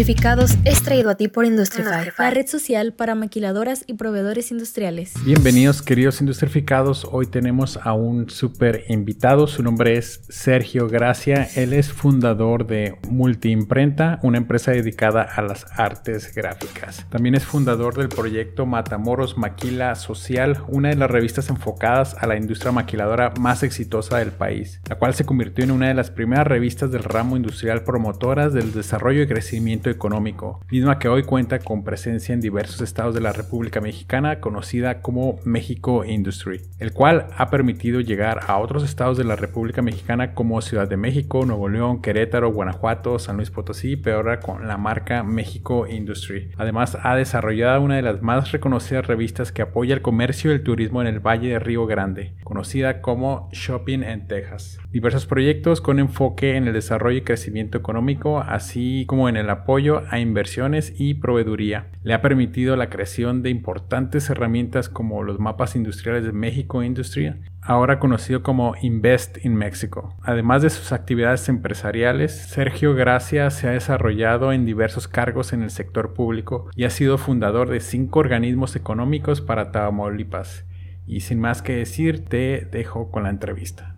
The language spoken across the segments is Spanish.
Industrificados es traído a ti por Industrify, la red social para maquiladoras y proveedores industriales. Bienvenidos queridos Industrificados, hoy tenemos a un súper invitado, su nombre es Sergio Gracia, él es fundador de Multiimprenta, una empresa dedicada a las artes gráficas. También es fundador del proyecto Matamoros Maquila Social, una de las revistas enfocadas a la industria maquiladora más exitosa del país, la cual se convirtió en una de las primeras revistas del ramo industrial promotoras del desarrollo y crecimiento económico, misma que hoy cuenta con presencia en diversos estados de la República Mexicana conocida como México Industry, el cual ha permitido llegar a otros estados de la República Mexicana como Ciudad de México, Nuevo León, Querétaro, Guanajuato, San Luis Potosí, pero ahora con la marca México Industry. Además ha desarrollado una de las más reconocidas revistas que apoya el comercio y el turismo en el Valle de Río Grande, conocida como Shopping en Texas. Diversos proyectos con enfoque en el desarrollo y crecimiento económico, así como en el apoyo a inversiones y proveeduría. Le ha permitido la creación de importantes herramientas como los mapas industriales de México Industry, ahora conocido como Invest in Mexico. Además de sus actividades empresariales, Sergio Gracia se ha desarrollado en diversos cargos en el sector público y ha sido fundador de cinco organismos económicos para Tamaulipas. Y sin más que decir, te dejo con la entrevista.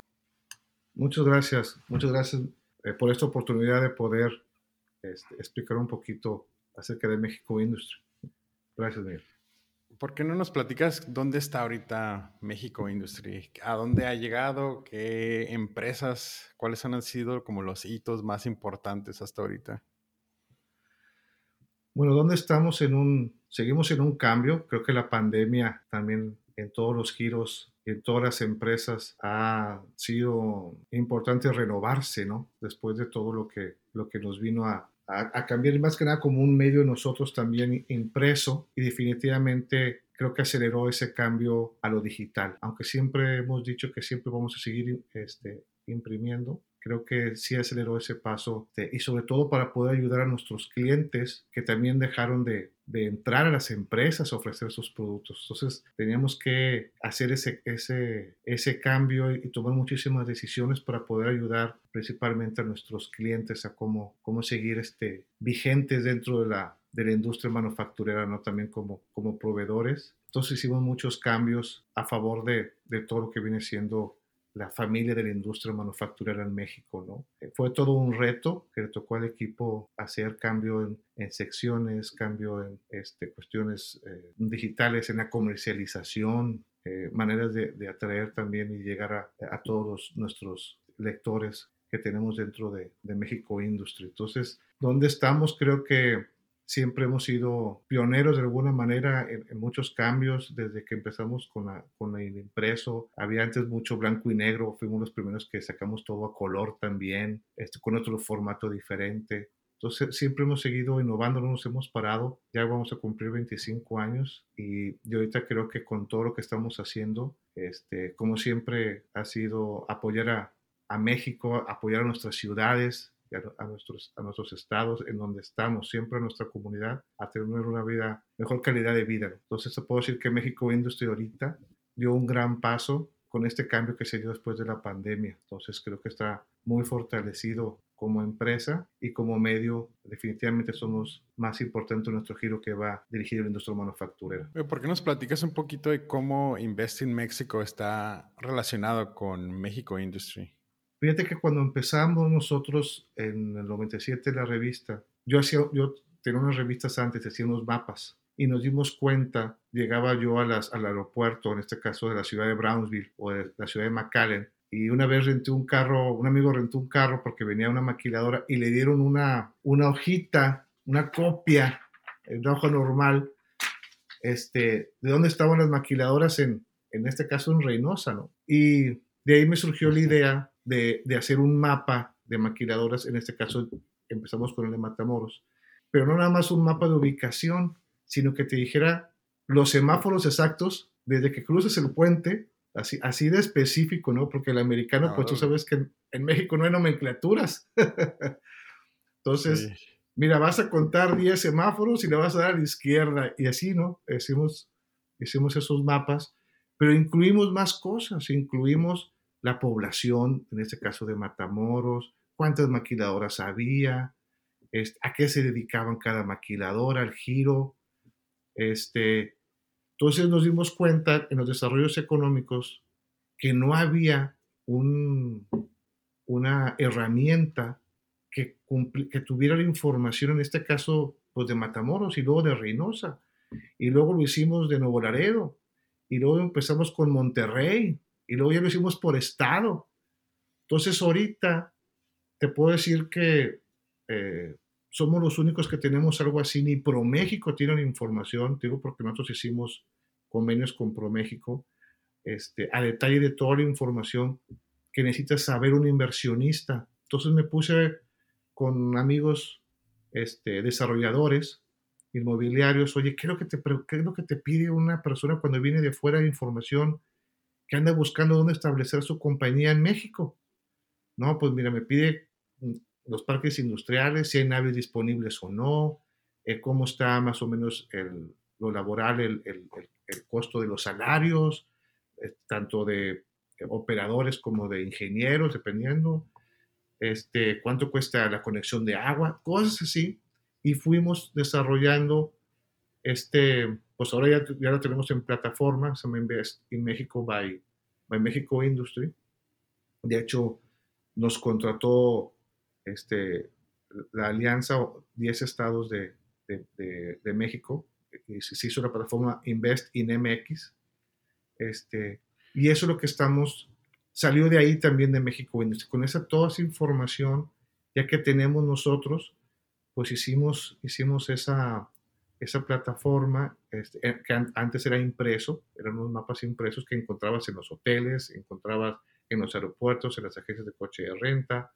Muchas gracias, muchas gracias eh, por esta oportunidad de poder este, explicar un poquito acerca de México Industry. Gracias, Miguel. ¿Por qué no nos platicas dónde está ahorita México Industry? ¿A dónde ha llegado? ¿Qué empresas? ¿Cuáles han sido como los hitos más importantes hasta ahorita? Bueno, ¿dónde estamos en un, seguimos en un cambio? Creo que la pandemia también en todos los giros, en todas las empresas ha sido importante renovarse, ¿no? Después de todo lo que, lo que nos vino a, a, cambiar más que nada como un medio nosotros también impreso y definitivamente creo que aceleró ese cambio a lo digital, aunque siempre hemos dicho que siempre vamos a seguir este, imprimiendo, creo que sí aceleró ese paso y sobre todo para poder ayudar a nuestros clientes que también dejaron de, de entrar a las empresas a ofrecer sus productos. Entonces teníamos que hacer ese, ese, ese cambio y tomar muchísimas decisiones para poder ayudar principalmente a nuestros clientes a cómo, cómo seguir este, vigentes dentro de la, de la industria manufacturera, ¿no? también como, como proveedores. Entonces hicimos muchos cambios a favor de, de todo lo que viene siendo la familia de la industria manufacturera en México, ¿no? Eh, fue todo un reto que le tocó al equipo hacer cambio en, secciones, cambio en este, cuestiones eh, digitales, en la comercialización, eh, maneras de, atraer también y llegar a, a, todos nuestros lectores que tenemos dentro de, de México Industry. Entonces, ¿dónde estamos? Creo que siempre hemos sido pioneros de alguna manera en, muchos cambios desde que empezamos con, el impreso. Había antes mucho blanco y negro, fuimos los primeros que sacamos todo a color también, este, con otro formato diferente. Entonces siempre hemos seguido innovando, no nos hemos parado. Ya vamos a cumplir 25 años y yo ahorita creo que con todo lo que estamos haciendo, este, como siempre ha sido apoyar a México, apoyar a nuestras ciudades, a, nuestros, a nuestros estados en donde estamos, siempre a nuestra comunidad, a tener una vida, mejor calidad de vida. Entonces, puedo decir que México Industry ahorita dio un gran paso con este cambio que se dio después de la pandemia. Entonces, creo que está muy fortalecido como empresa y como medio, definitivamente somos más importantes en nuestro giro que va dirigido a la industria manufacturera. ¿Por qué nos platicas un poquito de cómo Invest in México está relacionado con México Industry? Fíjate que cuando empezamos nosotros en el 97 la revista, yo hacía, yo tenía unas revistas antes, hacía unos mapas y nos dimos cuenta, llegaba yo a las, al aeropuerto, en este caso de la ciudad de Brownsville o de la ciudad de McAllen, y una vez renté un carro, un amigo rentó un carro porque venía una maquiladora y le dieron una, una hojita, una copia, una hoja normal, este, de dónde estaban las maquiladoras en, en este caso en Reynosa, ¿no? Y de ahí me surgió la idea de, hacer un mapa de maquiladoras, en este caso empezamos con el de Matamoros, pero no nada más un mapa de ubicación, sino que te dijera los semáforos exactos desde que cruces el puente, así, así de específico, ¿no? Porque el americano, pues tú sabes que en, México no hay nomenclaturas. Entonces, mira, vas a contar 10 semáforos y le vas a dar a la izquierda, y así, ¿no? Hicimos, hicimos esos mapas, pero incluimos más cosas, incluimos la población, en este caso de Matamoros, cuántas maquiladoras había, a qué se dedicaban cada maquiladora, al giro. Este, entonces nos dimos cuenta en los desarrollos económicos que no había un, una herramienta que, que tuviera la información, en este caso, pues de Matamoros y luego de Reynosa. Y luego lo hicimos de Nuevo Laredo. Y luego empezamos con Monterrey. Y luego ya lo hicimos por estado. Entonces ahorita te puedo decir que eh, somos los únicos que tenemos algo así. Ni ProMéxico tiene información, digo porque nosotros hicimos convenios con ProMéxico, este, a detalle de toda la información que necesita saber un inversionista. Entonces me puse con amigos este, desarrolladores inmobiliarios, oye, ¿qué es, lo que te, ¿qué es lo que te pide una persona cuando viene de fuera de información que anda buscando dónde establecer su compañía en México? No, pues mira, me pide mm, los parques industriales, si hay naves disponibles o no, eh, cómo está más o menos el, lo laboral, el, el, el, costo de los salarios, eh, tanto de operadores como de ingenieros, dependiendo, este, cuánto cuesta la conexión de agua, cosas así. Y fuimos desarrollando este, pues ahora ya, ya lo tenemos en plataforma, se llama Invest in México by, by México Industry. De hecho, nos contrató este, la alianza 10 estados de, de, de, México y se hizo la plataforma Invest in MX. Este, y eso es lo que estamos, salió de ahí también de México Industry. Con esa toda esa información, ya que tenemos nosotros, pues hicimos, hicimos esa, esa plataforma este, eh, que antes era impreso, eran unos mapas impresos que encontrabas en los hoteles, encontrabas en los aeropuertos, en las agencias de coche de renta,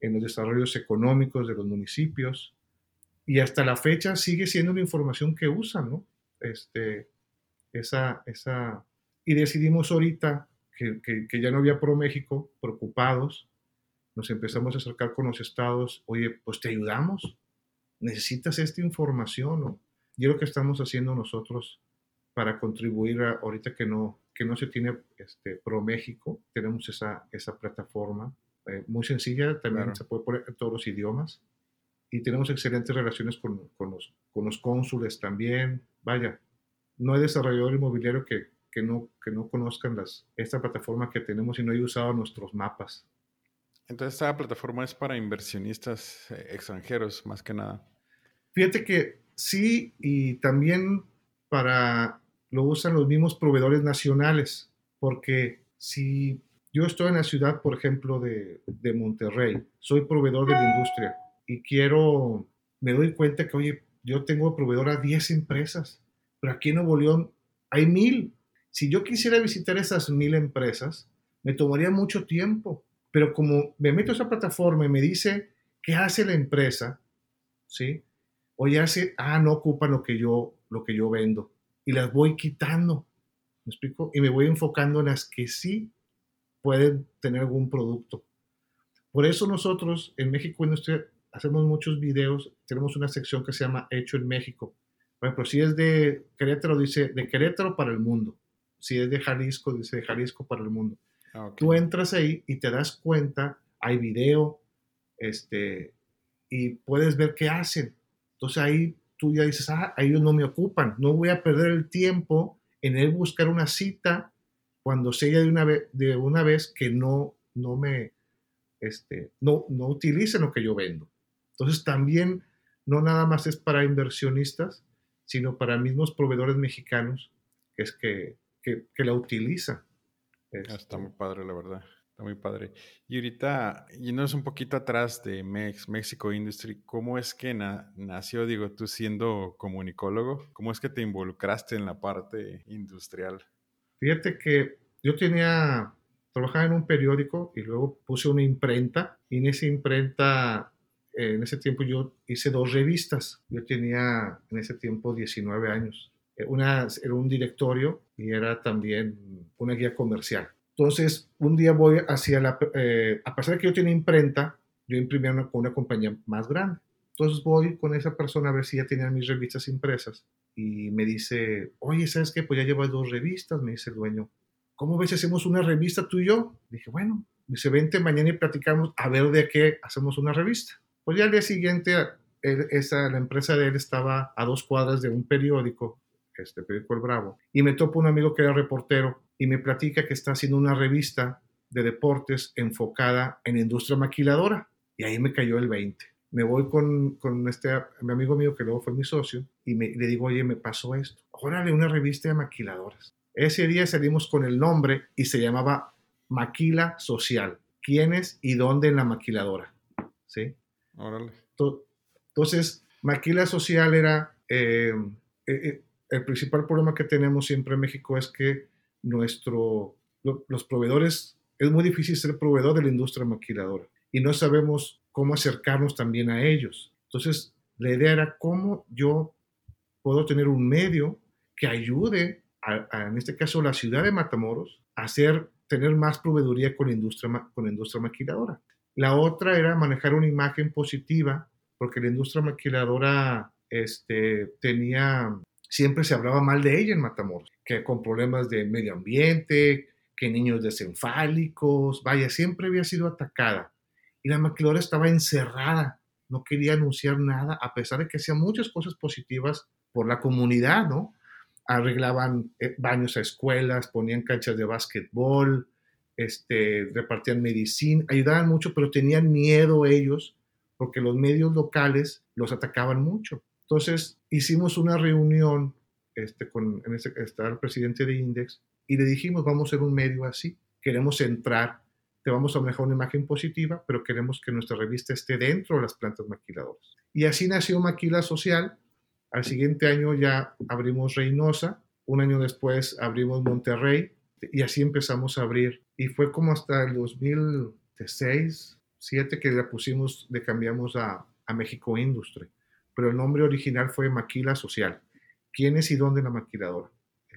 en los desarrollos económicos de los municipios. Y hasta la fecha sigue siendo la información que usan, ¿no? Este, esa, esa, y decidimos ahorita que, que, ya no había Pro México, preocupados, nos empezamos a acercar con los estados, oye, pues te ayudamos, necesitas esta información, ¿no? Y es lo que estamos haciendo nosotros para contribuir a, ahorita que no, que no se tiene este, Pro México, tenemos esa, esa plataforma eh, muy sencilla, también se puede poner en todos los idiomas y tenemos excelentes relaciones con, con, los, con los cónsules también. Vaya, no hay desarrollador inmobiliario que, que, no, que no conozcan las, esta plataforma que tenemos y no haya usado nuestros mapas. Entonces, esta plataforma es para inversionistas eh, extranjeros, más que nada. Fíjate que sí, y también para lo usan los mismos proveedores nacionales, porque si yo estoy en la ciudad, por ejemplo, de, de Monterrey, soy proveedor de la industria y quiero, me doy cuenta que, oye, yo tengo proveedor a 10 empresas, pero aquí en Nuevo León hay mil. Si yo quisiera visitar esas mil empresas, me tomaría mucho tiempo, pero como me meto a esa plataforma y me dice qué hace la empresa, ¿sí? Oye, hace, ah, no ocupa lo que yo, lo que yo vendo y las voy quitando. ¿Me explico? Y me voy enfocando en las que sí pueden tener algún producto. Por eso nosotros en México Industria hacemos muchos videos, tenemos una sección que se llama Hecho en México. Por ejemplo, si es de Querétaro, dice de Querétaro para el mundo. Si es de Jalisco, dice de Jalisco para el mundo. Ah, Tú entras ahí y te das cuenta, hay video, este, y puedes ver qué hacen. Entonces ahí tú ya dices, ah, ellos no me ocupan, no voy a perder el tiempo en él buscar una cita cuando sé de una vez, de una vez que no, no me, este, no, no utilicen lo que yo vendo. Entonces también no nada más es para inversionistas, sino para mismos proveedores mexicanos que es que, que, que la utilizan. Está este muy padre, la verdad muy padre. Y ahorita, yéndonos un poquito atrás de Mex, Mexico Industry, ¿cómo es que nació, digo, tú siendo comunicólogo, cómo es que te involucraste en la parte industrial? Fíjate que yo tenía, trabajaba en un periódico y luego puse una imprenta y en esa imprenta, en ese tiempo yo hice dos revistas. Yo tenía en ese tiempo 19 años. Eh, una era un directorio y era también una guía comercial. Entonces, un día voy hacia la, eh, a pesar de que yo tenía imprenta, yo imprimía con una compañía más grande. Entonces voy con esa persona a ver si ya tenía mis revistas impresas y me dice, oye, ¿sabes qué? Pues ya llevas dos revistas, me dice el dueño. ¿Cómo ves hacemos una revista tú y yo? Dije, bueno, dice, vente mañana y platicamos a ver de qué hacemos una revista. Pues ya al día siguiente, esa, la empresa de él estaba a dos cuadras de un periódico, este periódico El Bravo, y me topo un amigo que era reportero y me platica que está haciendo una revista de deportes enfocada en industria maquiladora. Y ahí me cayó el 20. Me voy con, con este mi amigo mío que luego fue mi socio y me, le digo, oye, me pasó esto. Órale, una revista de maquiladoras. Ese día salimos con el nombre y se llamaba Maquila Social. ¿Quiénes y dónde en la maquiladora? ¿Sí? Órale. Entonces, Maquila Social era... Eh, eh, eh, el principal problema que tenemos siempre en México es que nuestro, los proveedores, es muy difícil ser proveedor de la industria maquiladora y no sabemos cómo acercarnos también a ellos. Entonces, la idea era cómo yo puedo tener un medio que ayude, en este caso, la ciudad de Matamoros, a hacer, tener más proveeduría con la industria, con industria maquiladora. La otra era manejar una imagen positiva, porque la industria maquiladora este, tenía, siempre se hablaba mal de ella en Matamoros, que con problemas de medio ambiente, que niños desenfálicos, vaya, siempre había sido atacada. Y la maquiladora estaba encerrada, no quería anunciar nada, a pesar de que hacía muchas cosas positivas por la comunidad, ¿no? Arreglaban eh, baños a escuelas, ponían canchas de básquetbol, este, repartían medicina, ayudaban mucho, pero tenían miedo ellos porque los medios locales los atacaban mucho. Entonces hicimos una reunión este, con en estaba el presidente de Index y le dijimos, vamos a ser un medio así, queremos entrar, te vamos a manejar una imagen positiva, pero queremos que nuestra revista esté dentro de las plantas maquiladoras. Y así nació Maquila Social, al siguiente año ya abrimos Reynosa, un año después abrimos Monterrey y así empezamos a abrir. Y fue como hasta el 2006, 2007 que le pusimos, le cambiamos a, a México Industry. Pero el nombre original fue Maquila Social. ¿Quién es y dónde la maquiladora?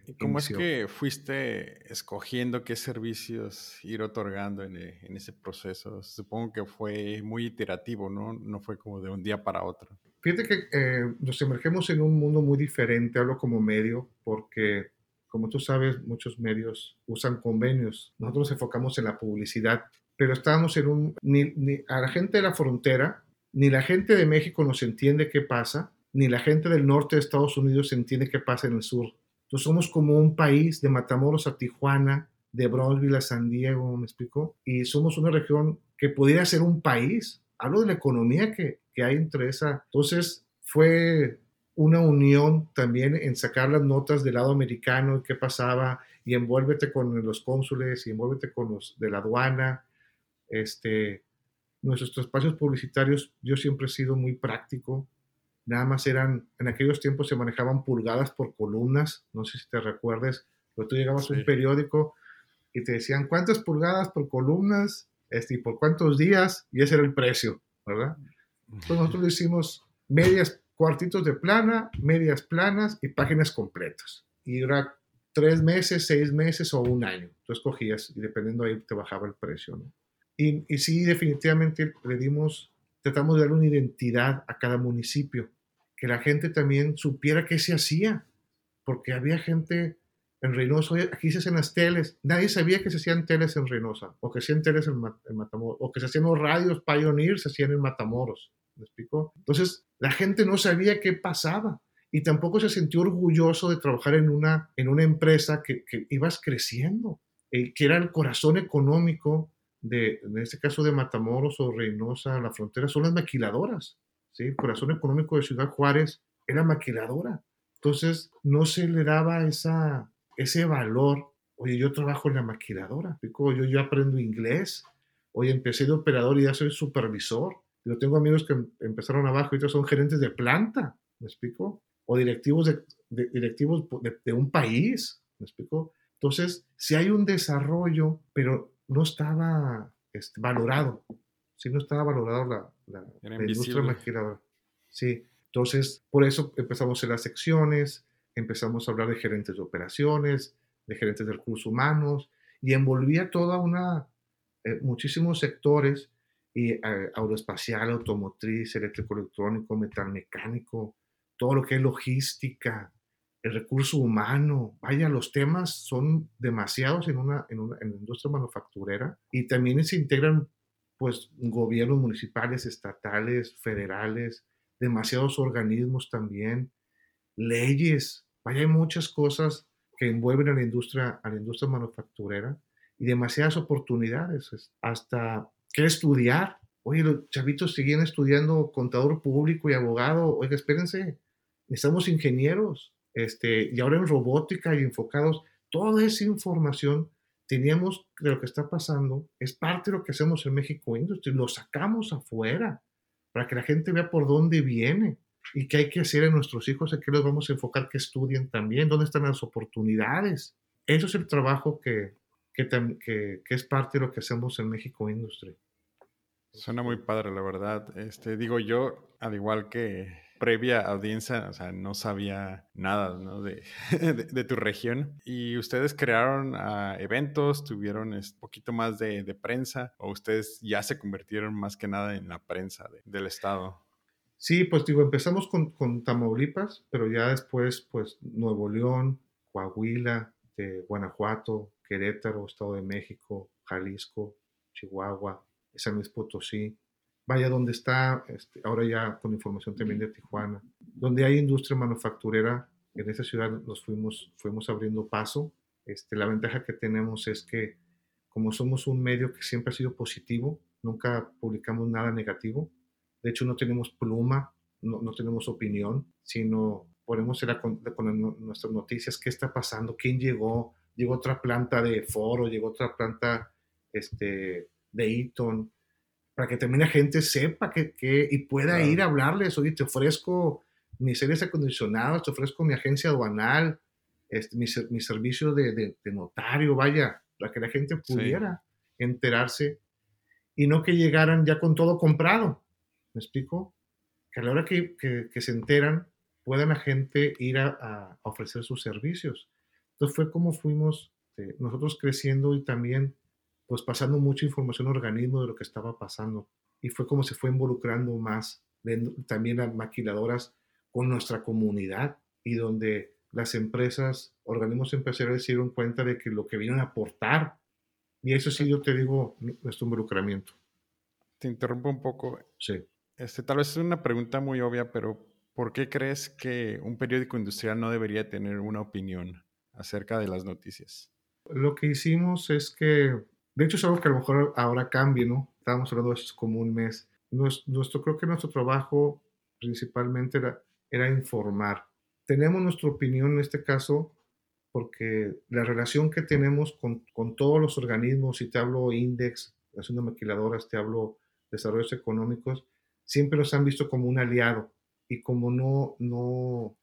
¿Y cómo es que fuiste escogiendo qué servicios ir otorgando en, eh, en, ese proceso? Supongo que fue muy iterativo, ¿no? No fue como de un día para otro. Fíjate que eh, nos emergemos en un mundo muy diferente, hablo como medio, porque como tú sabes, muchos medios usan convenios. Nosotros nos enfocamos en la publicidad, pero estábamos en un... Ni, ni a la gente de la frontera, ni la gente de México nos entiende qué pasa, ni la gente del norte de Estados Unidos entiende qué pasa en el sur entonces somos como un país de Matamoros a Tijuana, de Brownsville a San Diego, ¿me explico? Y somos una región que podría ser un país. Hablo de la economía que, que hay entre esa. Entonces fue una unión también en sacar las notas del lado americano, qué pasaba, y envuélvete con los cónsules, y envuélvete con los de la aduana. Este, nuestros espacios publicitarios, yo siempre he sido muy práctico, nada más eran, en aquellos tiempos se manejaban pulgadas por columnas, no sé si te recuerdes, pero tú llegabas a un periódico y te decían cuántas pulgadas por columnas este, y por cuántos días, y ese era el precio, ¿verdad? Entonces nosotros hicimos medias, cuartitos de plana, medias planas y páginas completas. Y era tres meses, seis meses o un año. Tú escogías y dependiendo ahí te bajaba el precio, ¿no? Y, y sí, definitivamente le dimos, tratamos de darle una identidad a cada municipio que la gente también supiera qué se hacía, porque había gente en Reynosa, aquí se hacen las teles, nadie sabía que se hacían teles en Reynosa, o que se hacían teles en, Matamoros, o que se hacían los radios Pioneer, se hacían en Matamoros, ¿me explico? Entonces, la gente no sabía qué pasaba y tampoco se sintió orgulloso de trabajar en una, en una empresa que, que ibas creciendo, eh, que era el corazón económico de, en este caso de Matamoros o Reynosa, la frontera, son las maquiladoras. El corazón económico de Ciudad Juárez era maquiladora. Entonces, no se le daba esa, ese valor. Oye, yo trabajo en la maquiladora, yo, yo aprendo inglés. Oye, empecé de operador y ya soy supervisor. Yo tengo amigos que empezaron abajo y otros son gerentes de planta, ¿me explico? O directivos de, directivos de, un país, ¿me explico? Entonces, si hay un desarrollo, pero no estaba este, valorado si no estaba valorado la, la, industria maquiladora. Sí, entonces por eso empezamos en las secciones, empezamos a hablar de gerentes de operaciones, de gerentes de recursos humanos, y envolvía toda una, eh, muchísimos sectores, y eh, aeroespacial, automotriz, eléctrico electrónico, metal mecánico, todo lo que es logística, el recurso humano. Vaya, los temas son demasiados en una, en una en la industria manufacturera y también se integran pues gobiernos municipales, estatales, federales, demasiados organismos también, leyes, vaya, hay muchas cosas que envuelven a la industria, a la industria manufacturera y demasiadas oportunidades, hasta qué estudiar. Oye, los chavitos siguen estudiando contador público y abogado. Oiga, espérense, necesitamos ingenieros, este, y ahora en robótica y enfocados, toda esa información teníamos de lo que está pasando, es parte de lo que hacemos en México Industry, lo sacamos afuera para que la gente vea por dónde viene y qué hay que hacer en nuestros hijos, en qué los vamos a enfocar, que estudien también, dónde están las oportunidades. Eso es el trabajo que, que, que, que es parte de lo que hacemos en México Industry. Suena muy padre, la verdad. Este, digo yo, al igual que previa audiencia, o sea, no sabía nada ¿no? de, de, tu región. Y ustedes crearon uh, eventos, tuvieron un poquito más de, de, prensa, o ustedes ya se convirtieron más que nada en la prensa del estado. Sí, pues digo, empezamos con, con, Tamaulipas, pero ya después, pues Nuevo León, Coahuila, de Guanajuato, Querétaro, Estado de México, Jalisco, Chihuahua, San Luis Potosí, vaya donde está, este, ahora ya con información también de Tijuana, donde hay industria manufacturera, en esa ciudad nos fuimos, fuimos abriendo paso. Este, la ventaja que tenemos es que como somos un medio que siempre ha sido positivo, nunca publicamos nada negativo, de hecho no tenemos pluma, no, no tenemos opinión, sino ponemos con, con nuestras noticias, qué está pasando, quién llegó, llegó otra planta de Foro, llegó otra planta este, de Eaton, para que también la gente sepa que, que y pueda ir a hablarles, oye, te ofrezco mis series acondicionados, te ofrezco mi agencia aduanal, este, mi, mi servicio de, de, notario, vaya, para que la gente pudiera enterarse y no que llegaran ya con todo comprado. ¿Me explico? Que a la hora que, que, se enteran, puedan la gente ir a, a, ofrecer sus servicios. Entonces fue como fuimos eh, nosotros creciendo y también pues pasando mucha información al organismo de lo que estaba pasando. Y fue como se fue involucrando más también las maquiladoras con nuestra comunidad y donde las empresas, organismos empresariales se dieron cuenta de que lo que vienen a aportar, y eso sí yo te digo, nuestro involucramiento. Te interrumpo un poco. Sí. Este, tal vez es una pregunta muy obvia, pero ¿por qué crees que un periódico industrial no debería tener una opinión acerca de las noticias? Lo que hicimos es que de hecho, es algo que a lo mejor ahora cambie, ¿no? Estábamos hablando de eso como un mes. Nuestro, creo que nuestro trabajo principalmente era, era informar. Tenemos nuestra opinión en este caso porque la relación que tenemos con, con todos los organismos, si te hablo Index, haciendo maquiladoras, te hablo desarrollos económicos, siempre nos han visto como un aliado y como no, no,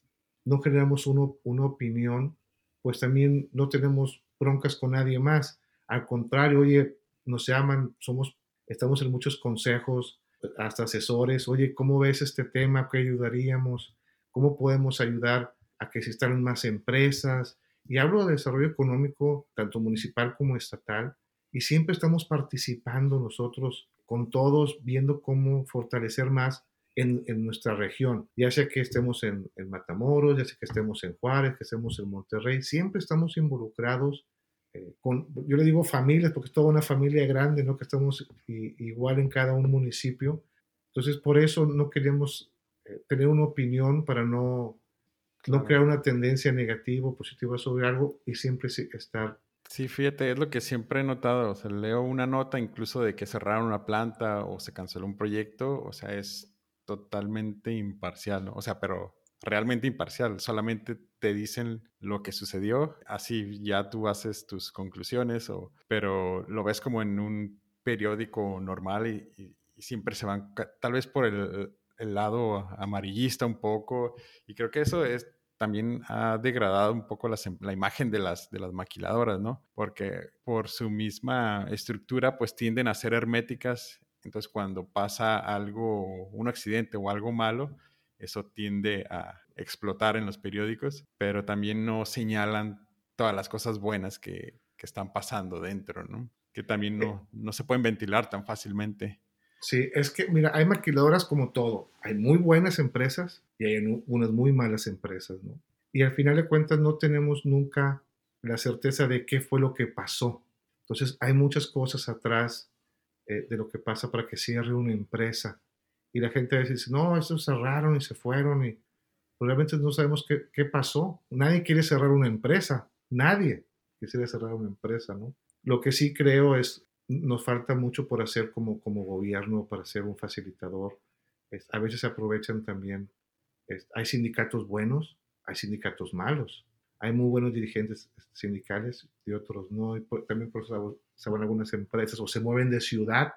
no generamos uno, una opinión, pues también no tenemos broncas con nadie más. Al contrario, oye, nos llaman, somos, estamos en muchos consejos, hasta asesores, oye, ¿cómo ves este tema? ¿Qué ayudaríamos? ¿Cómo podemos ayudar a que existan más empresas? Y hablo de desarrollo económico, tanto municipal como estatal, y siempre estamos participando nosotros con todos, viendo cómo fortalecer más en, en nuestra región, ya sea que estemos en, en, Matamoros, ya sea que estemos en Juárez, que estemos en Monterrey, siempre estamos involucrados eh, con, yo le digo familias porque es toda una familia grande, ¿no? Que estamos igual en cada un municipio. Entonces, por eso no queremos eh, tener una opinión para no, no crear una tendencia negativa o positiva sobre algo y siempre estar. Sí, fíjate, es lo que siempre he notado. O sea, leo una nota incluso de que cerraron una planta o se canceló un proyecto. O sea, es totalmente imparcial, ¿no? O sea, pero realmente imparcial, solamente te dicen lo que sucedió, así ya tú haces tus conclusiones, o, pero lo ves como en un periódico normal y, siempre se van, tal vez por el, el, lado amarillista un poco, y creo que eso es también ha degradado un poco la imagen de las, de las maquiladoras, ¿no? Porque por su misma estructura, pues tienden a ser herméticas, entonces cuando pasa algo, un accidente o algo malo, eso tiende a explotar en los periódicos, pero también no señalan todas las cosas buenas que, que están pasando dentro, ¿no? Que también no, no se pueden ventilar tan fácilmente. Sí, es que, mira, hay maquiladoras como todo. Hay muy buenas empresas y hay unas muy malas empresas, ¿no? Y al final de cuentas no tenemos nunca la certeza de qué fue lo que pasó. Entonces hay muchas cosas atrás eh, de lo que pasa para que cierre una empresa. Y la gente a veces dice, no, estos cerraron y se fueron y realmente no sabemos qué, qué pasó. Nadie quiere cerrar una empresa, nadie quisiera cerrar una empresa, ¿no? Lo que sí creo es, nos falta mucho por hacer como, como gobierno, para ser un facilitador. a veces se aprovechan también. hay sindicatos buenos, hay sindicatos malos. Hay muy buenos dirigentes sindicales y otros no. Y también por eso se van algunas empresas o se mueven de ciudad,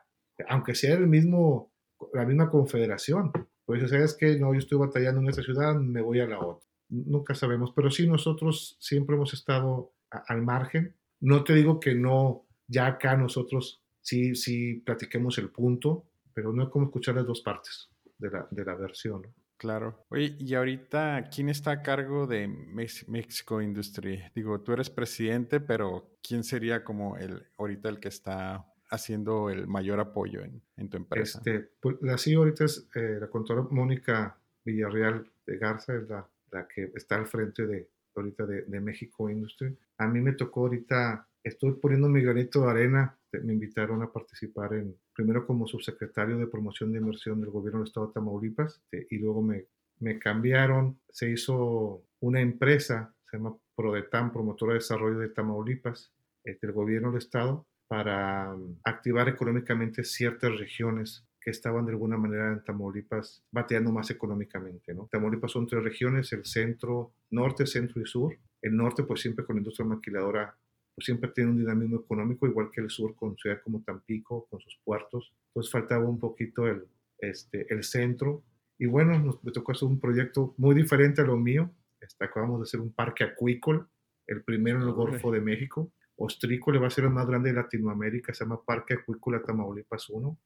aunque sea el mismo, la misma confederación. Pues sabes que no, yo estoy batallando en esta ciudad, me voy a la otra. Nunca sabemos, pero sí nosotros siempre hemos estado al margen. No te digo que no, ya acá nosotros sí, sí platiquemos el punto, pero no es como escuchar las dos partes de la, de la versión. Claro. Oye, y ahorita, ¿quién está a cargo de México Industry? Digo, tú eres presidente, pero ¿quién sería como el ahorita el que está haciendo el mayor apoyo en, en tu empresa? Este, pues, la CEO ahorita es eh, la contadora Mónica Villarreal de Garza, es la, la, que está al frente de ahorita de, de México Industry. A mí me tocó ahorita, estoy poniendo mi granito de arena me invitaron a participar en, primero como subsecretario de promoción de inversión del gobierno del estado de Tamaulipas este, y luego me, me cambiaron, se hizo una empresa, se llama Prodetam, Promotora de Desarrollo de Tamaulipas, este, del gobierno del estado, para um, activar económicamente ciertas regiones que estaban de alguna manera en Tamaulipas bateando más económicamente. ¿no? Tamaulipas son tres regiones, el centro, norte, centro y sur. El norte pues siempre con la industria maquiladora pues siempre tiene un dinamismo económico, igual que el sur con ciudades como Tampico, con sus puertos. Entonces faltaba un poquito el, este, el centro. Y bueno, nos, me tocó hacer un proyecto muy diferente a lo mío. Este, acabamos de hacer un parque acuícola, el primero en el Golfo de México. Le va a ser el más grande de Latinoamérica, se llama Parque Acuícola Tamaulipas 1.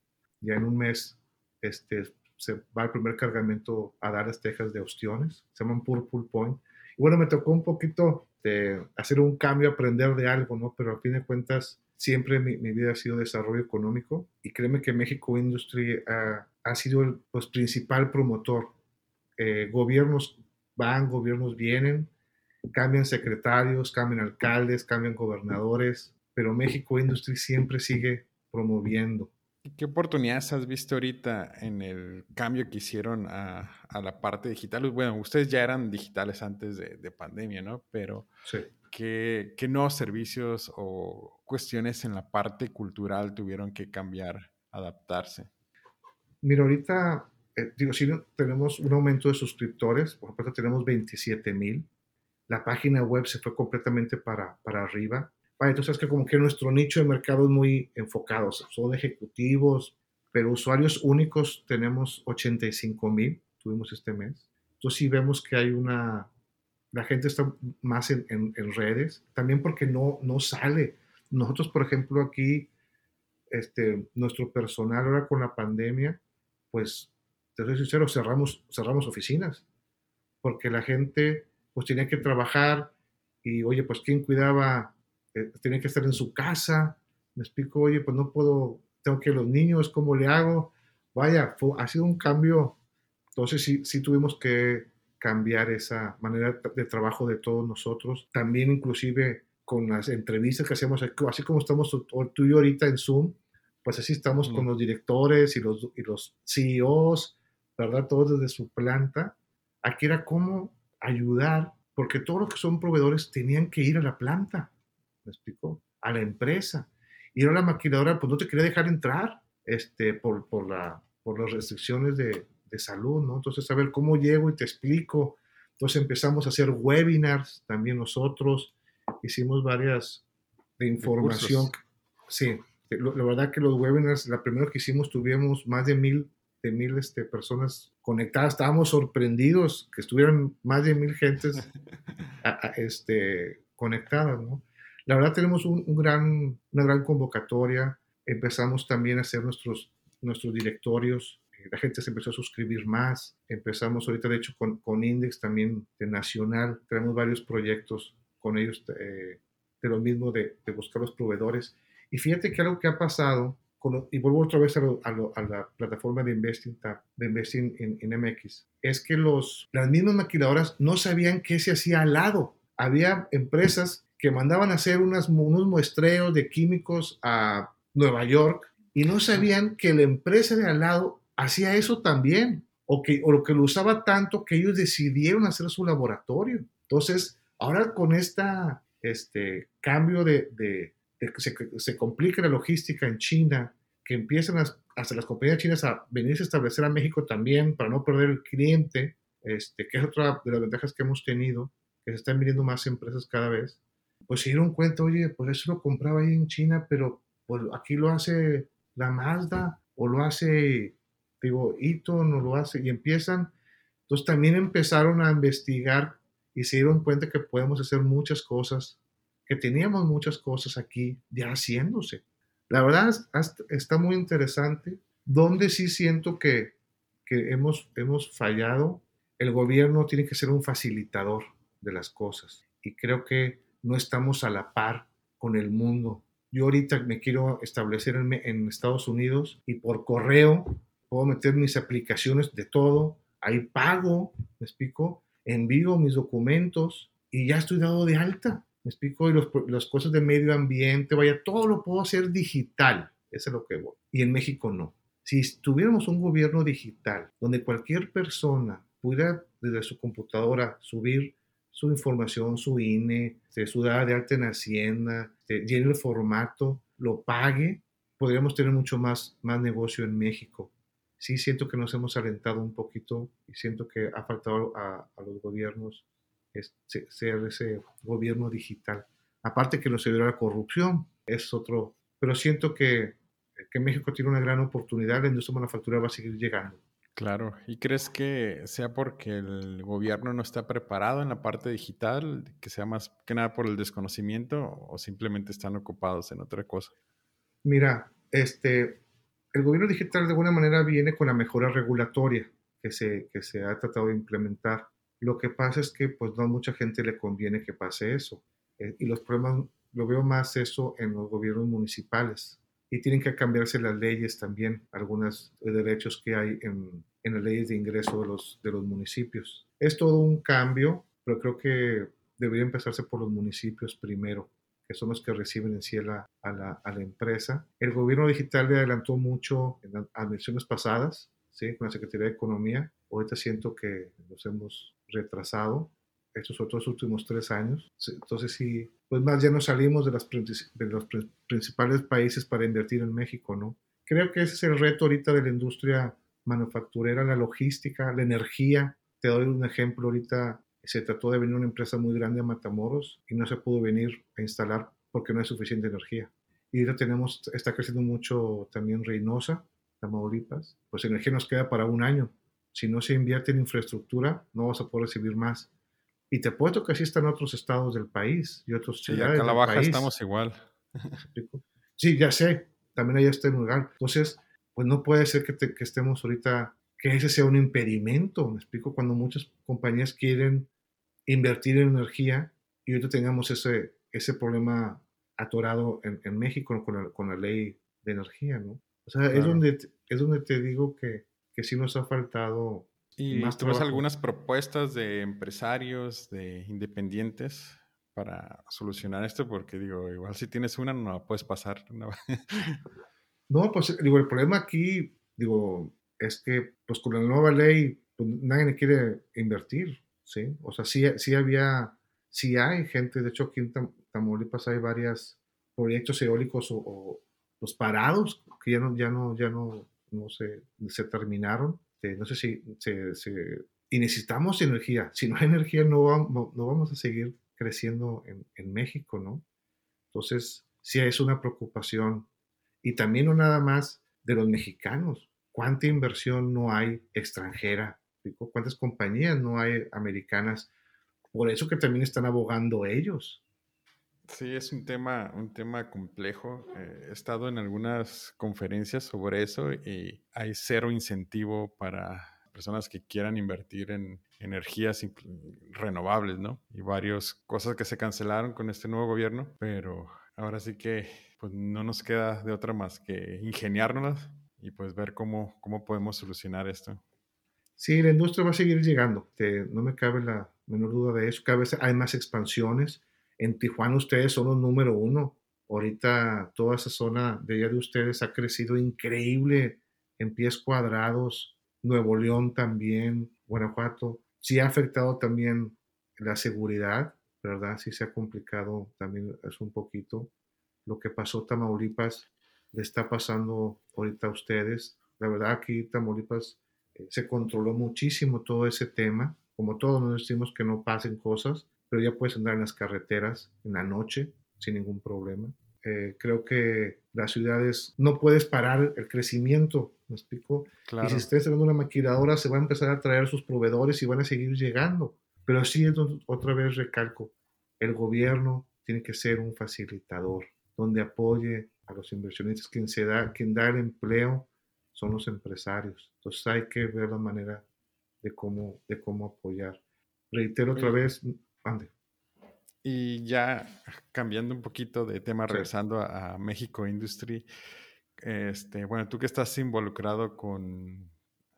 Ya en un mes este, se va el primer cargamento a Dallas, Texas de ostiones, se llaman Purple Point. Y bueno, me tocó un poquito de hacer un cambio, aprender de algo, ¿no? Pero a fin de cuentas, siempre mi, mi vida ha sido desarrollo económico y créeme que México Industry ha, ha sido el pues, principal promotor. Eh, gobiernos van, gobiernos vienen, cambian secretarios, cambian alcaldes, cambian gobernadores, pero México Industry siempre sigue promoviendo. ¿Qué oportunidades has visto ahorita en el cambio que hicieron a, a la parte digital? Bueno, ustedes ya eran digitales antes de, de pandemia, ¿no? Pero sí. ¿qué, ¿qué, nuevos servicios o cuestiones en la parte cultural tuvieron que cambiar, adaptarse? Mira, ahorita, eh, digo, sí tenemos un aumento de suscriptores, por ejemplo, tenemos 27 mil. La página web se fue completamente para, para arriba entonces es que como que nuestro nicho de mercado es muy enfocado, son ejecutivos, pero usuarios únicos tenemos 85 mil, tuvimos este mes. Entonces sí vemos que hay una, la gente está más en, en, en, redes, también porque no, no sale. Nosotros, por ejemplo, aquí, este, nuestro personal ahora con la pandemia, pues, te soy sincero, cerramos, cerramos oficinas, porque la gente pues tenía que trabajar y, oye, pues, ¿quién cuidaba eh, tiene que estar en su casa. Me explico, oye, pues no puedo, tengo que los niños, ¿cómo le hago? Vaya, ha sido un cambio. Entonces sí, sí tuvimos que cambiar esa manera de trabajo de todos nosotros. También inclusive con las entrevistas que hacemos, así como estamos tú y yo ahorita en Zoom, pues así estamos mm. con los directores y los, y los CEOs, ¿verdad? Todos desde su planta. Aquí era cómo ayudar, porque todos los que son proveedores tenían que ir a la planta ¿me explico? A la empresa. Y ahora la maquiladora pues no te quería dejar entrar este, por, por, la, por las restricciones de, de salud, ¿no? Entonces, a ver cómo llego y te explico. Entonces empezamos a hacer webinars también nosotros, hicimos varias de información. Sí, la verdad que los webinars, la primera que hicimos tuvimos más de mil, de mil este, personas conectadas, estábamos sorprendidos que estuvieran más de mil gentes a, a, este, conectadas, ¿no? La verdad tenemos un, un gran, una gran convocatoria. Empezamos también a hacer nuestros, nuestros directorios. Eh, la gente se empezó a suscribir más. Empezamos ahorita, de hecho, con, con Index también de Nacional. Tenemos varios proyectos con ellos eh, de lo mismo, de, de, buscar los proveedores. Y fíjate que algo que ha pasado, y vuelvo otra vez a, la plataforma de Investing, de Investing en, MX, es que los, las mismas maquiladoras no sabían qué se hacía al lado. Había empresas que mandaban a hacer unas, unos muestreos de químicos a Nueva York y no sabían que la empresa de al lado hacía eso también, o que, o que lo usaba tanto que ellos decidieron hacer su laboratorio. Entonces, ahora con esta, este cambio de, se, se complica la logística en China, que empiezan hasta las compañías chinas a venirse a establecer a México también para no perder el cliente, este, que es otra de las ventajas que hemos tenido, que se están viniendo más empresas cada vez, pues se dieron cuenta, oye, pues eso lo compraba ahí en China, pero pues aquí lo hace la Mazda o lo hace, digo, Eaton o lo hace, y empiezan, entonces también empezaron a investigar y se dieron cuenta que podemos hacer muchas cosas, que teníamos muchas cosas aquí ya haciéndose. La verdad está muy interesante. Donde sí siento que, que hemos, hemos fallado, el gobierno tiene que ser un facilitador de las cosas. Y creo que no estamos a la par con el mundo. Yo ahorita me quiero establecer en, en, Estados Unidos y por correo puedo meter mis aplicaciones de todo, ahí pago, me explico, envío mis documentos y ya estoy dado de alta. ¿Me explico? Y los, las cosas de medio ambiente, vaya, todo lo puedo hacer digital. Eso es lo que voy. Y en México no. Si tuviéramos un gobierno digital donde cualquier persona pudiera desde su computadora subir su información, su INE, su dada de alta en Hacienda, llene el formato, lo pague, podríamos tener mucho más, más negocio en México. Sí siento que nos hemos alentado un poquito y siento que ha faltado a los gobiernos ser ese gobierno digital. Aparte que nos ayudará la corrupción, es otro. Pero siento que, que México tiene una gran oportunidad, la industria manufacturera va a seguir llegando. Claro, ¿y crees que sea porque el gobierno no está preparado en la parte digital, que sea más que nada por el desconocimiento o simplemente están ocupados en otra cosa? Mira, este, el gobierno digital de alguna manera viene con la mejora regulatoria que se, que se ha tratado de implementar. Lo que pasa es que pues no a mucha gente le conviene que pase eso. Eh, y los problemas, lo veo más eso en los gobiernos municipales. Y tienen que cambiarse las leyes también, algunos derechos que hay en, en las leyes de ingreso de los, de los municipios. Es todo un cambio, pero creo que debería empezarse por los municipios primero, que son los que reciben en sí a la, a la, a la empresa. El gobierno digital le adelantó mucho en las administraciones pasadas, ¿sí? con la Secretaría de Economía. Ahorita siento que nos hemos retrasado estos otros últimos tres años. Entonces, sí, pues más ya no salimos de, las, de los principales países para invertir en México, ¿no? Creo que ese es el reto ahorita de la industria manufacturera, la logística, la energía. Te doy un ejemplo ahorita. Se trató de venir una empresa muy grande a Matamoros y no se pudo venir a instalar porque no hay suficiente energía. Y ahora tenemos, está creciendo mucho también Reynosa, Tamaulipas. Pues energía nos queda para un año si no se invierte en infraestructura, no vas a poder recibir más. Y te puedo que así están otros estados del país y otros ciudades. Sí, acá la baja estamos igual. Sí, ya sé, también allá está en lugar. Entonces, pues no puede ser que, que estemos ahorita, que ese sea un impedimento. Me explico, cuando muchas compañías quieren invertir en energía y ahorita tengamos ese, ese problema atorado en, en México con la, con la, ley de energía, ¿no? O sea, es, donde, es donde te digo que que sí nos ha faltado. ¿Y más tú algunas propuestas de empresarios, de independientes para solucionar esto? Porque digo, igual si tienes una no la puedes pasar. No, pues digo, el problema aquí, digo, es que pues con la nueva ley pues, nadie quiere invertir, ¿sí? O sea, sí, sí había, sí hay gente, de hecho aquí en Tamaulipas hay varios proyectos eólicos o, los parados que ya no, ya no, ya no no se, se terminaron. No sé si se, y necesitamos energía. Si no hay energía, no vamos, no vamos a seguir creciendo en, en, México, ¿no? Entonces, sí es una preocupación. Y también no nada más de los mexicanos. ¿Cuánta inversión no hay extranjera? ¿Cuántas compañías no hay americanas? Por eso que también están abogando ellos. Sí, es un tema, un tema complejo. Eh, he estado en algunas conferencias sobre eso y hay cero incentivo para personas que quieran invertir en energías renovables, ¿no? Y varias cosas que se cancelaron con este nuevo gobierno, pero ahora sí que pues no nos queda de otra más que ingeniárnoslas y pues ver cómo, cómo podemos solucionar esto. Sí, la industria va a seguir llegando, no me cabe la menor duda de eso. Cada vez hay más expansiones en Tijuana ustedes son los número uno. Ahorita toda esa zona de allá de ustedes ha crecido increíble en pies cuadrados. Nuevo León también, Guanajuato. Sí ha afectado también la seguridad, ¿verdad? Sí se ha complicado también es un poquito. Lo que pasó Tamaulipas le está pasando ahorita a ustedes. La verdad aquí Tamaulipas eh, se controló muchísimo todo ese tema. Como todos nos decimos que no pasen cosas, pero ya puedes andar en las carreteras en la noche sin ningún problema. Eh, creo que las ciudades no puedes parar el crecimiento, ¿me explico? Y si estés teniendo una maquiladora, se va a empezar a traer sus proveedores y van a seguir llegando. Pero sí, otra vez recalco, el gobierno tiene que ser un facilitador donde apoye a los inversionistas. Quien, se da, quien da el empleo son los empresarios. Entonces hay que ver la manera de cómo, de cómo apoyar. Reitero otra vez, ande. Y ya cambiando un poquito de tema, regresando a, México Industry, este, bueno, tú que estás involucrado con,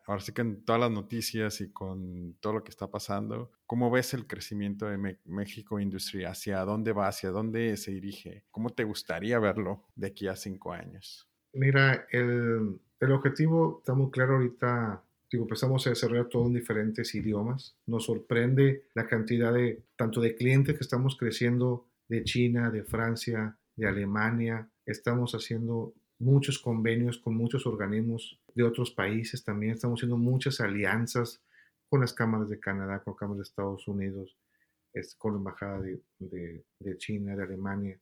ahora sí que en todas las noticias y con todo lo que está pasando, ¿cómo ves el crecimiento de México Industry? ¿Hacia dónde va? ¿Hacia dónde se dirige? ¿Cómo te gustaría verlo de aquí a cinco años? Mira, el, el objetivo está muy claro ahorita Digo, empezamos a desarrollar todo en diferentes idiomas. Nos sorprende la cantidad de, tanto de clientes que estamos creciendo de China, de Francia, de Alemania. Estamos haciendo muchos convenios con muchos organismos de otros países también. Estamos haciendo muchas alianzas con las cámaras de Canadá, con cámaras de Estados Unidos, con la Embajada de, de, China, de Alemania.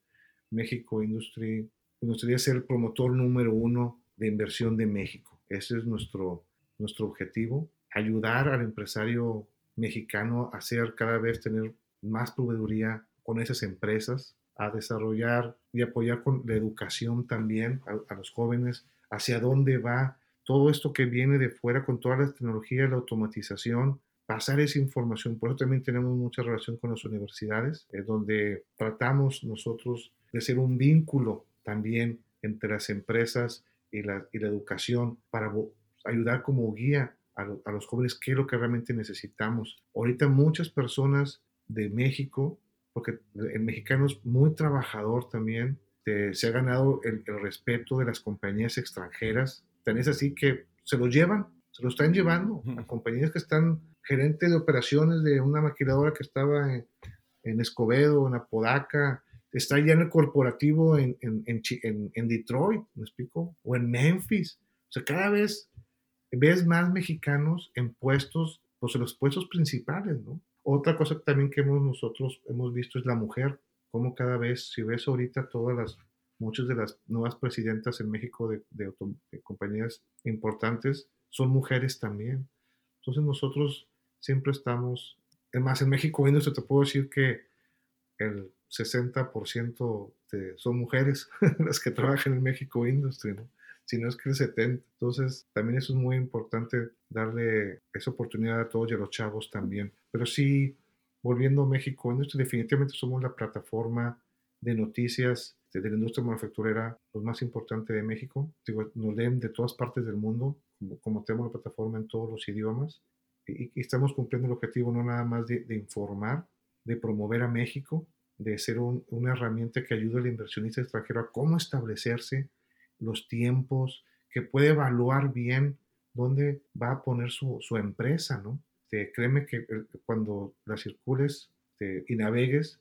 México Industry. Nos gustaría ser el promotor número uno de inversión de México. Ese es nuestro, nuestro objetivo, ayudar al empresario mexicano a hacer cada vez tener más proveeduría con esas empresas, a desarrollar y apoyar con la educación también a, los jóvenes, hacia dónde va todo esto que viene de fuera con todas las tecnologías, la automatización, pasar esa información. Por eso también tenemos mucha relación con las universidades, donde tratamos nosotros de ser un vínculo también entre las empresas y la, y la educación para ayudar como guía a, los jóvenes qué es lo que realmente necesitamos. Ahorita muchas personas de México, porque el mexicano es muy trabajador también, se ha ganado el, respeto de las compañías extranjeras. Tan es así que se lo llevan, se lo están llevando a compañías que están gerente de operaciones de una maquiladora que estaba en, en Escobedo, en Apodaca, está ya en el corporativo en, en, en, en Detroit, ¿me explico? O en Memphis. O sea, cada vez ves más mexicanos en puestos, pues en los puestos principales, ¿no? Otra cosa también que hemos, nosotros hemos visto es la mujer, como cada vez, si ves ahorita todas las, muchas de las nuevas presidentas en México de, compañías importantes son mujeres también. Entonces nosotros siempre estamos, además en México Industry te puedo decir que el 60% de, son mujeres las que trabajan en México Industry, ¿no? Si no es que el 70. Entonces, también eso es muy importante darle esa oportunidad a todos y a los chavos también. Pero sí, volviendo a México, definitivamente somos la plataforma de noticias de la industria manufacturera los más importante de México. Digo, nos leen de todas partes del mundo, como, tenemos la plataforma en todos los idiomas. Y, estamos cumpliendo el objetivo no nada más de, informar, de promover a México, de ser una herramienta que ayude al inversionista extranjero a cómo establecerse, los tiempos, que puede evaluar bien dónde va a poner su, empresa, ¿no? Te, créeme que eh, cuando la circules y navegues,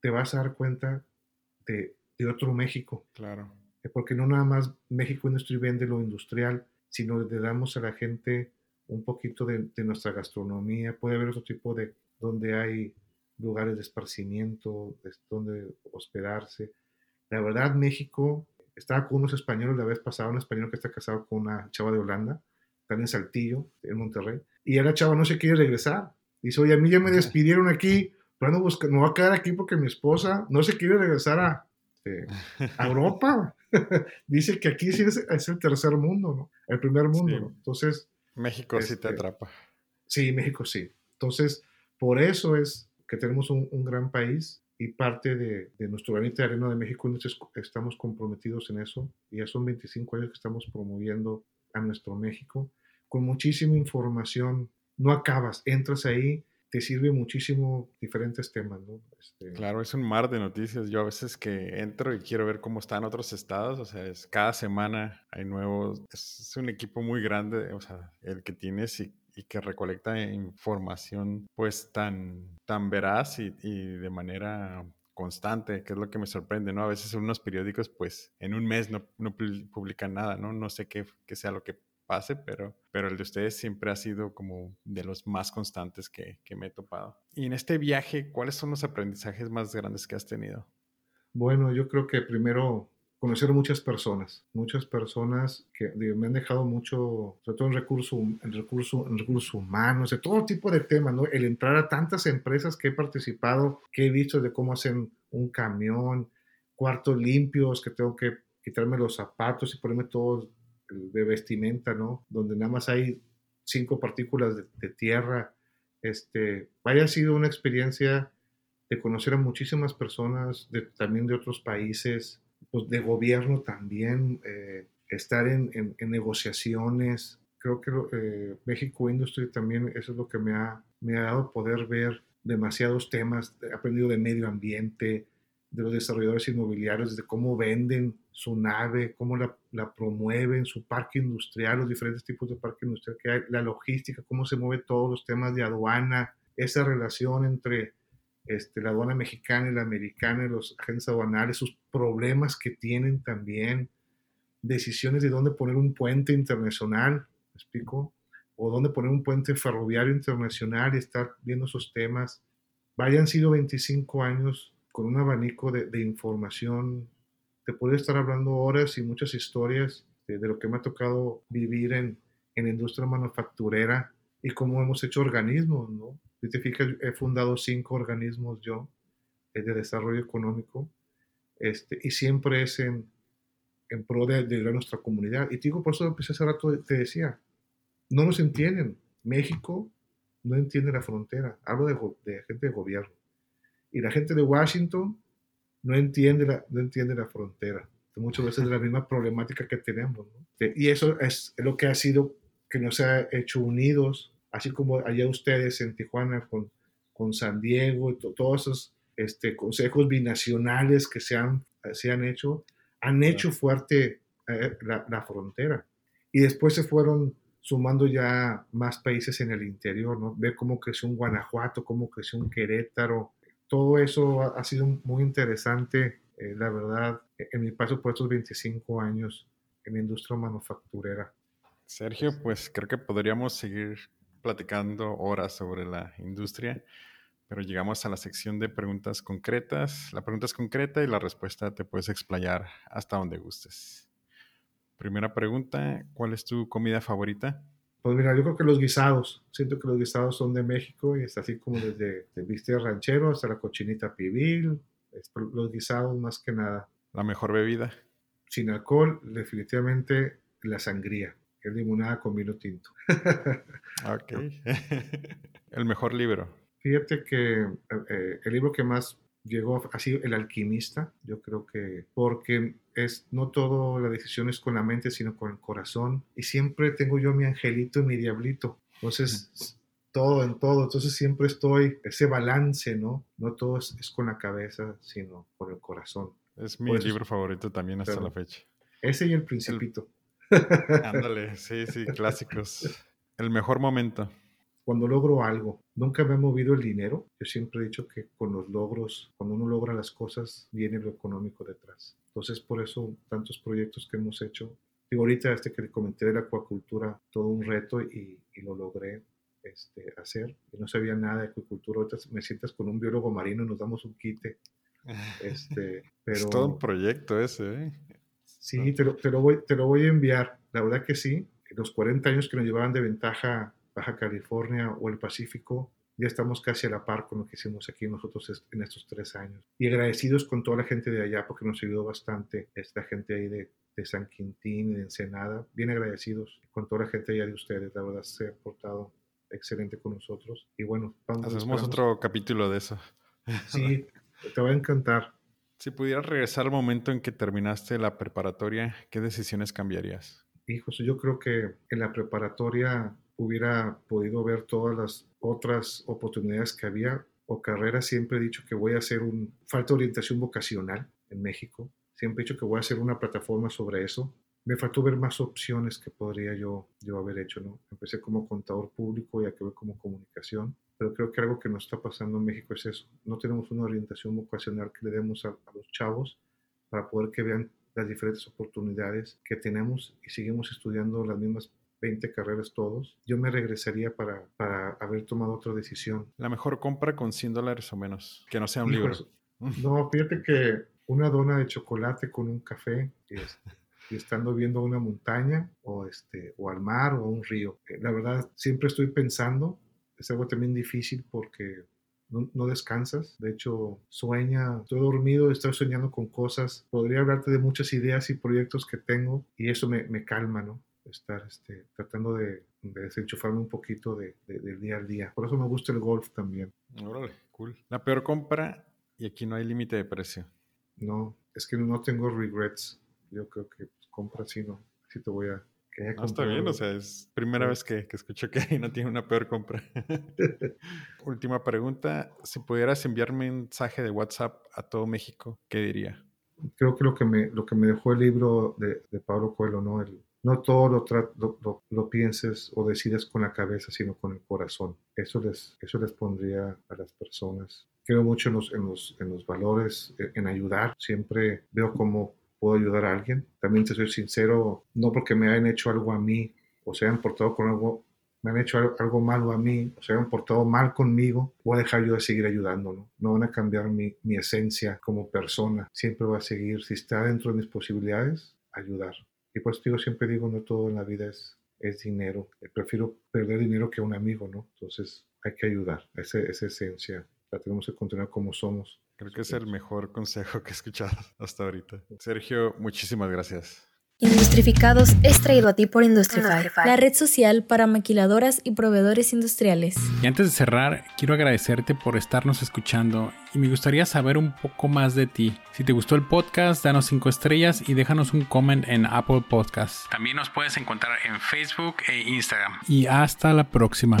te vas a dar cuenta de, otro México. Claro. Eh, porque no nada más México Industry vende lo industrial, sino le damos a la gente un poquito de, de, nuestra gastronomía. Puede haber otro tipo de, donde hay lugares de esparcimiento, de, donde hospedarse. La verdad, México estaba con unos españoles la vez pasada, un español que está casado con una chava de Holanda, están en Saltillo, en Monterrey, y la chava no se quiere regresar. Dice, oye, a mí ya me despidieron aquí, pero no me voy a quedar aquí porque mi esposa no se quiere regresar a, este, Europa. Dice que aquí sí es, el tercer mundo, ¿no? El primer mundo, ¿no? Entonces... México sí te este, atrapa. Sí, México sí. Entonces, por eso es que tenemos un, un gran país y parte de, nuestro granito de arena de México estamos comprometidos en eso. Y ya son 25 años que estamos promoviendo a nuestro México con muchísima información. No acabas, entras ahí te sirve muchísimo diferentes temas, ¿no? Este... Claro, es un mar de noticias. Yo a veces que entro y quiero ver cómo están otros estados, o sea, es, cada semana hay nuevos, es, un equipo muy grande, o sea, el que tienes y, y que recolecta información pues tan, tan veraz y, y de manera constante, que es lo que me sorprende, ¿no? A veces unos periódicos, pues, en un mes no, no publican nada, ¿no? No sé qué, qué sea lo que pase, pero, pero el de ustedes siempre ha sido como de los más constantes que, que me he topado. Y en este viaje, ¿cuáles son los aprendizajes más grandes que has tenido? Bueno, yo creo que primero conocer muchas personas, muchas personas que me han dejado mucho, sobre todo en recursos en recurso, en recursos humanos, de todo tipo de temas, ¿no? El entrar a tantas empresas que he participado, que he visto de cómo hacen un camión, cuartos limpios, que tengo que quitarme los zapatos y ponerme todo de vestimenta, ¿no? Donde nada más hay cinco partículas de, tierra. Este, vaya, ha sido una experiencia de conocer a muchísimas personas, también de otros países, pues de gobierno también, eh, estar en, en, negociaciones. Creo que eh, México Industry también, eso es lo que me ha, me ha dado poder ver demasiados temas. He aprendido de medio ambiente, de los desarrolladores inmobiliarios, de cómo venden su nave, cómo la, la, promueven, su parque industrial, los diferentes tipos de parque industrial que hay, la logística, cómo se mueve todos los temas de aduana, esa relación entre este, la aduana mexicana y la americana y los agentes aduanales, sus problemas que tienen también, decisiones de dónde poner un puente internacional, ¿me explico? O dónde poner un puente ferroviario internacional y estar viendo esos temas. Vayan sido 25 años con un abanico de, información. Te puedo estar hablando horas y muchas historias de, lo que me ha tocado vivir en, en la industria manufacturera y cómo hemos hecho organismos, ¿no? Si te fijas, he fundado cinco organismos yo de desarrollo económico este, y siempre es en, en pro de, de, nuestra comunidad. Y te digo, por eso empecé hace rato, te decía, no nos entienden. México no entiende la frontera. Hablo de, de gente de gobierno. Y la gente de Washington no entiende la, no entiende la frontera. Muchas veces es la misma problemática que tenemos. Y eso es lo que ha sido que nos ha hecho unidos, así como allá ustedes en Tijuana con, con San Diego, y todos esos este, consejos binacionales que se han, se han hecho, han hecho fuerte eh, la, la, frontera. Y después se fueron sumando ya más países en el interior, ¿no? Ver cómo creció un Guanajuato, cómo creció un Querétaro, todo eso ha, sido muy interesante, eh, la verdad, en mi paso por estos 25 años en la industria manufacturera. Sergio, pues creo que podríamos seguir platicando horas sobre la industria, pero llegamos a la sección de preguntas concretas. La pregunta es concreta y la respuesta te puedes explayar hasta donde gustes. Primera pregunta, ¿cuál es tu comida favorita? Pues mira, yo creo que los guisados, siento que los guisados son de México y es así como desde el bistec ranchero hasta la cochinita pibil, los guisados más que nada. ¿La mejor bebida? Sin alcohol, definitivamente la sangría, es limonada con vino tinto. ok. el mejor libro. Fíjate que eh, el libro que más llegó así El alquimista, yo creo que porque es no todo la decisión es con la mente, sino con el corazón y siempre tengo yo mi angelito y mi diablito. Entonces, todo en todo, entonces siempre estoy ese balance, ¿no? No todo es, con la cabeza, sino con el corazón. Es mi libro favorito también hasta la fecha. Ese y el Principito. Ándale, sí, sí, clásicos. El mejor momento cuando logro algo. Nunca me ha movido el dinero. Yo siempre he dicho que con los logros, cuando uno logra las cosas, viene lo económico detrás. Entonces, por eso tantos proyectos que hemos hecho. Digo, ahorita este que comenté de la acuacultura, todo un reto y, lo logré este, hacer. Y no sabía nada de acuicultura. Ahorita me sientas con un biólogo marino y nos damos un quite. Este, pero, es todo un proyecto ese, ¿eh? Sí, te lo, te, lo voy, te lo voy a enviar. La verdad que sí. Los 40 años que nos llevaban de ventaja Baja California o el Pacífico, ya estamos casi a la par con lo que hicimos aquí nosotros en estos tres años. Y agradecidos con toda la gente de allá porque nos ayudó bastante esta gente ahí de, de San Quintín y de Ensenada. Bien agradecidos con toda la gente allá de ustedes. La verdad se ha portado excelente con nosotros. Y bueno, hacemos otro capítulo de eso. Sí, te va a encantar. Si pudieras regresar al momento en que terminaste la preparatoria, ¿qué decisiones cambiarías? Hijo, yo creo que en la preparatoria hubiera podido ver todas las otras oportunidades que había o carreras, siempre he dicho que voy a hacer un, falta orientación vocacional en México, siempre he dicho que voy a hacer una plataforma sobre eso. Me faltó ver más opciones que podría yo, yo haber hecho, ¿no? Empecé como contador público y acabé como comunicación, pero creo que algo que nos está pasando en México es eso. No tenemos una orientación vocacional que le demos a, a los chavos para poder que vean las diferentes oportunidades que tenemos y seguimos estudiando las mismas 20 carreras todos, yo me regresaría para, para haber tomado otra decisión. La mejor compra con 100 dólares o menos, que no sea un libro. No, fíjate que una dona de chocolate con un café y, estando viendo una montaña o, este, o al mar o un río. Eh, la verdad, siempre estoy pensando, es algo también difícil porque no, descansas. De hecho, sueña, estoy dormido, estoy soñando con cosas. Podría hablarte de muchas ideas y proyectos que tengo y eso me, me calma, ¿no? estar este, tratando de, desenchufarme un poquito de, del día al día. Por eso me gusta el golf también. Órale, cool. La peor compra y aquí no hay límite de precio. No, es que no tengo regrets. Yo creo que compra sí no. Sí te voy a... No, está bien, o sea, es primera vez que, que, escucho que no tiene una peor compra. Última pregunta, si pudieras enviarme un mensaje de WhatsApp a todo México, ¿qué diría? Creo que lo que me, lo que me dejó el libro de, de Pablo Coelho, ¿no? El, no todo lo, lo, pienses o decides con la cabeza, sino con el corazón. Eso les, eso les pondría a las personas. Creo mucho en los, en los, en los valores, eh, en ayudar. Siempre veo cómo puedo ayudar a alguien. También te soy sincero, no porque me hayan hecho algo a mí o se hayan portado con algo, me han hecho algo malo a mí o se hayan portado mal conmigo, voy a dejar yo de seguir ayudando. No, van a cambiar mi, mi esencia como persona. Siempre voy a seguir, si está dentro de mis posibilidades, ayudar. Y pues digo, siempre digo, no todo en la vida es, es dinero. Prefiero perder dinero que un amigo, ¿no? Entonces hay que ayudar. Esa, esa esencia la tenemos que continuar como somos. Creo que es el mejor consejo que he escuchado hasta ahorita. Sergio, muchísimas gracias. Industrificados es traído a ti por Industrify, la red social para maquiladoras y proveedores industriales. Y antes de cerrar, quiero agradecerte por estarnos escuchando y me gustaría saber un poco más de ti. Si te gustó el podcast, danos 5 estrellas y déjanos un comment en Apple Podcasts. También nos puedes encontrar en Facebook e Instagram. Y hasta la próxima.